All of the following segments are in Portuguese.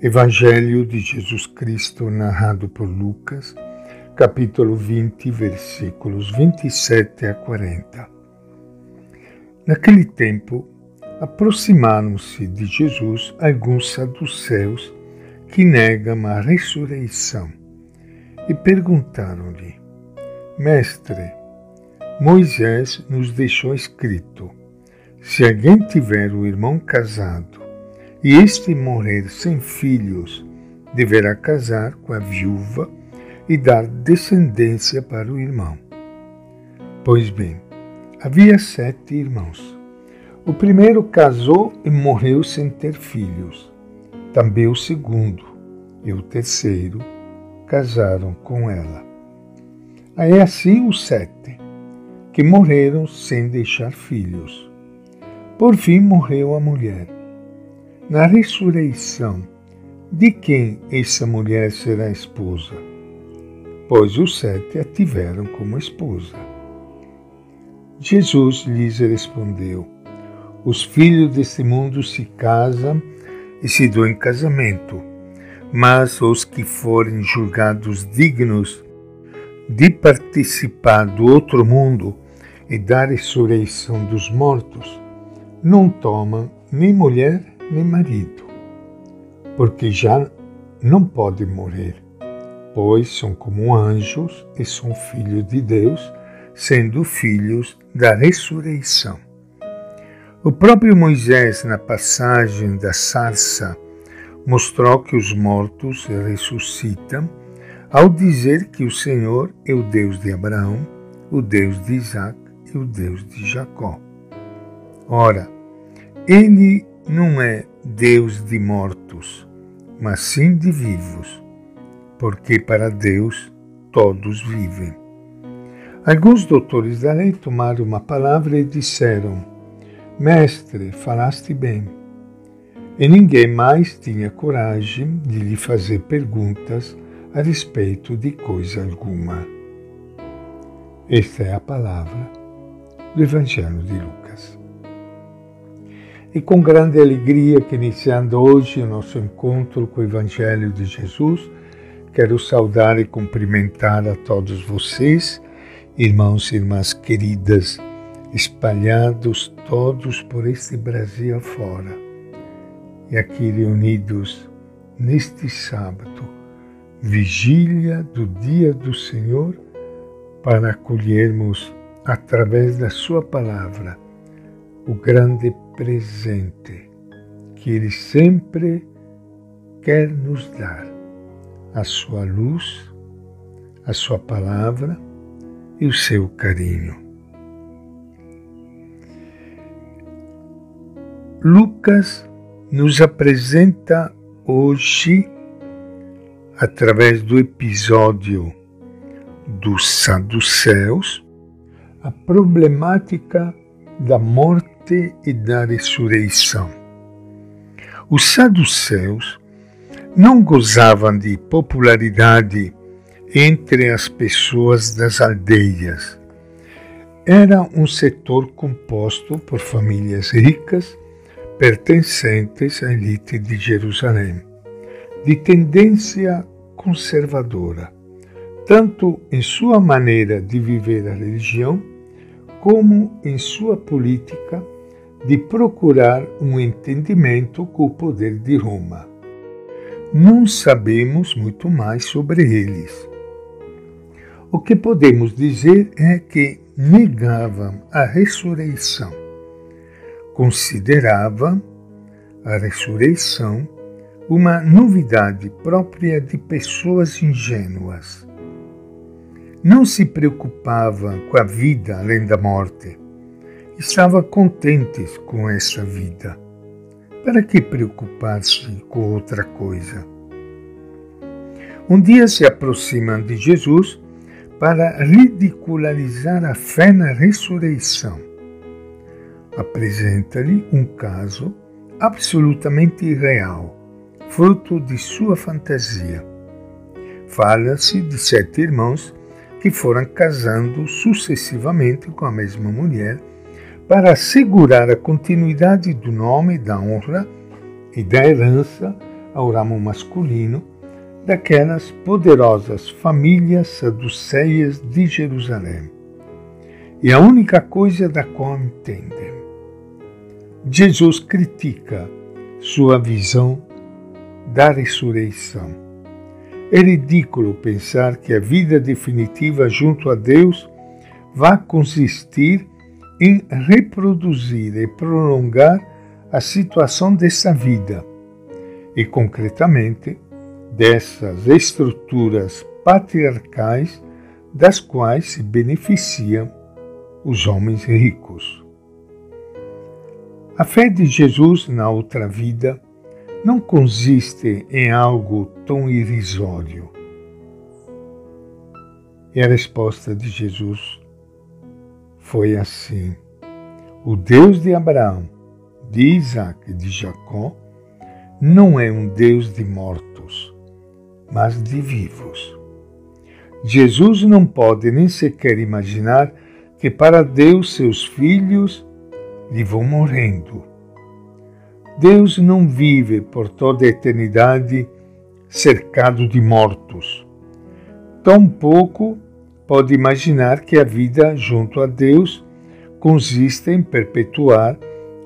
Evangelho de Jesus Cristo narrado por Lucas, capítulo 20, versículos 27 a 40. Naquele tempo, aproximaram-se de Jesus alguns saduceus que negam a ressurreição e perguntaram-lhe: Mestre, Moisés nos deixou escrito: se alguém tiver o irmão casado e este morrer sem filhos, deverá casar com a viúva e dar descendência para o irmão. Pois bem, havia sete irmãos. O primeiro casou e morreu sem ter filhos. Também o segundo e o terceiro casaram com ela. Aí assim os sete, que morreram sem deixar filhos. Por fim morreu a mulher na ressurreição, de quem essa mulher será esposa? Pois os sete a tiveram como esposa. Jesus lhes respondeu: Os filhos deste mundo se casam e se dão em casamento, mas os que forem julgados dignos de participar do outro mundo e da ressurreição dos mortos, não tomam nem mulher nem marido, porque já não podem morrer, pois são como anjos e são filhos de Deus, sendo filhos da ressurreição. O próprio Moisés, na passagem da sarça, mostrou que os mortos ressuscitam ao dizer que o Senhor é o Deus de Abraão, o Deus de Isaac e o Deus de Jacó. Ora, ele não é Deus de mortos, mas sim de vivos, porque para Deus todos vivem. Alguns doutores da lei tomaram uma palavra e disseram: Mestre, falaste bem. E ninguém mais tinha coragem de lhe fazer perguntas a respeito de coisa alguma. Esta é a palavra do Evangelho de Lucas. E com grande alegria que iniciando hoje o nosso encontro com o Evangelho de Jesus, quero saudar e cumprimentar a todos vocês, irmãos e irmãs queridas, espalhados todos por este Brasil afora, e aqui reunidos neste sábado, vigília do dia do Senhor, para acolhermos através da Sua palavra o grande presente que Ele sempre quer nos dar, a sua luz, a sua palavra e o seu carinho. Lucas nos apresenta hoje, através do episódio dos saduceus, a problemática da morte morte e da ressurreição. Os saduceus não gozavam de popularidade entre as pessoas das aldeias. Era um setor composto por famílias ricas pertencentes à elite de Jerusalém, de tendência conservadora, tanto em sua maneira de viver a religião, como em sua política de procurar um entendimento com o poder de Roma. Não sabemos muito mais sobre eles. O que podemos dizer é que negavam a ressurreição, consideravam a ressurreição uma novidade própria de pessoas ingênuas. Não se preocupavam com a vida além da morte estava contentes com essa vida. Para que preocupar-se com outra coisa? Um dia se aproximam de Jesus para ridicularizar a fé na ressurreição. Apresenta-lhe um caso absolutamente irreal, fruto de sua fantasia. Fala-se de sete irmãos que foram casando sucessivamente com a mesma mulher para assegurar a continuidade do nome, da honra e da herança ao ramo masculino daquelas poderosas famílias saduceias de Jerusalém. E a única coisa da qual entendem. Jesus critica sua visão da ressurreição. É ridículo pensar que a vida definitiva junto a Deus vai consistir em reproduzir e prolongar a situação dessa vida e, concretamente, dessas estruturas patriarcais das quais se beneficiam os homens ricos. A fé de Jesus na outra vida não consiste em algo tão irrisório. E a resposta de Jesus foi assim: O Deus de Abraão, de Isaac e de Jacó não é um Deus de mortos, mas de vivos. Jesus não pode nem sequer imaginar que para Deus seus filhos lhe vão morrendo. Deus não vive por toda a eternidade cercado de mortos. Tampouco pode imaginar que a vida junto a Deus consiste em perpetuar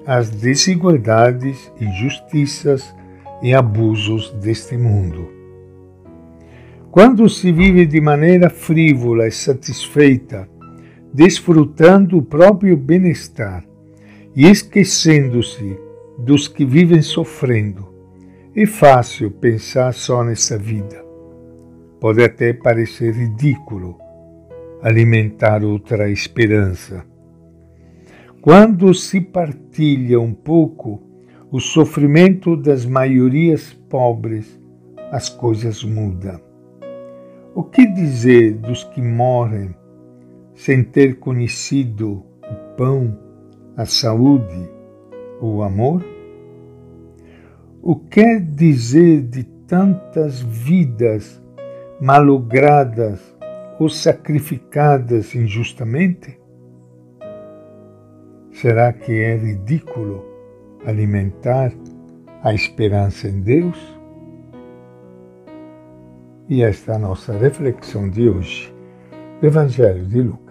as desigualdades, injustiças e abusos deste mundo. Quando se vive de maneira frívola e satisfeita, desfrutando o próprio bem-estar e esquecendo-se dos que vivem sofrendo, é fácil pensar só nessa vida. Pode até parecer ridículo alimentar outra esperança. Quando se partilha um pouco o sofrimento das maiorias pobres, as coisas mudam. O que dizer dos que morrem sem ter conhecido o pão, a saúde, o amor? O que dizer de tantas vidas malogradas ou sacrificadas injustamente? Será que é ridículo alimentar a esperança em Deus? E esta é a nossa reflexão de hoje, Evangelho de Lucas.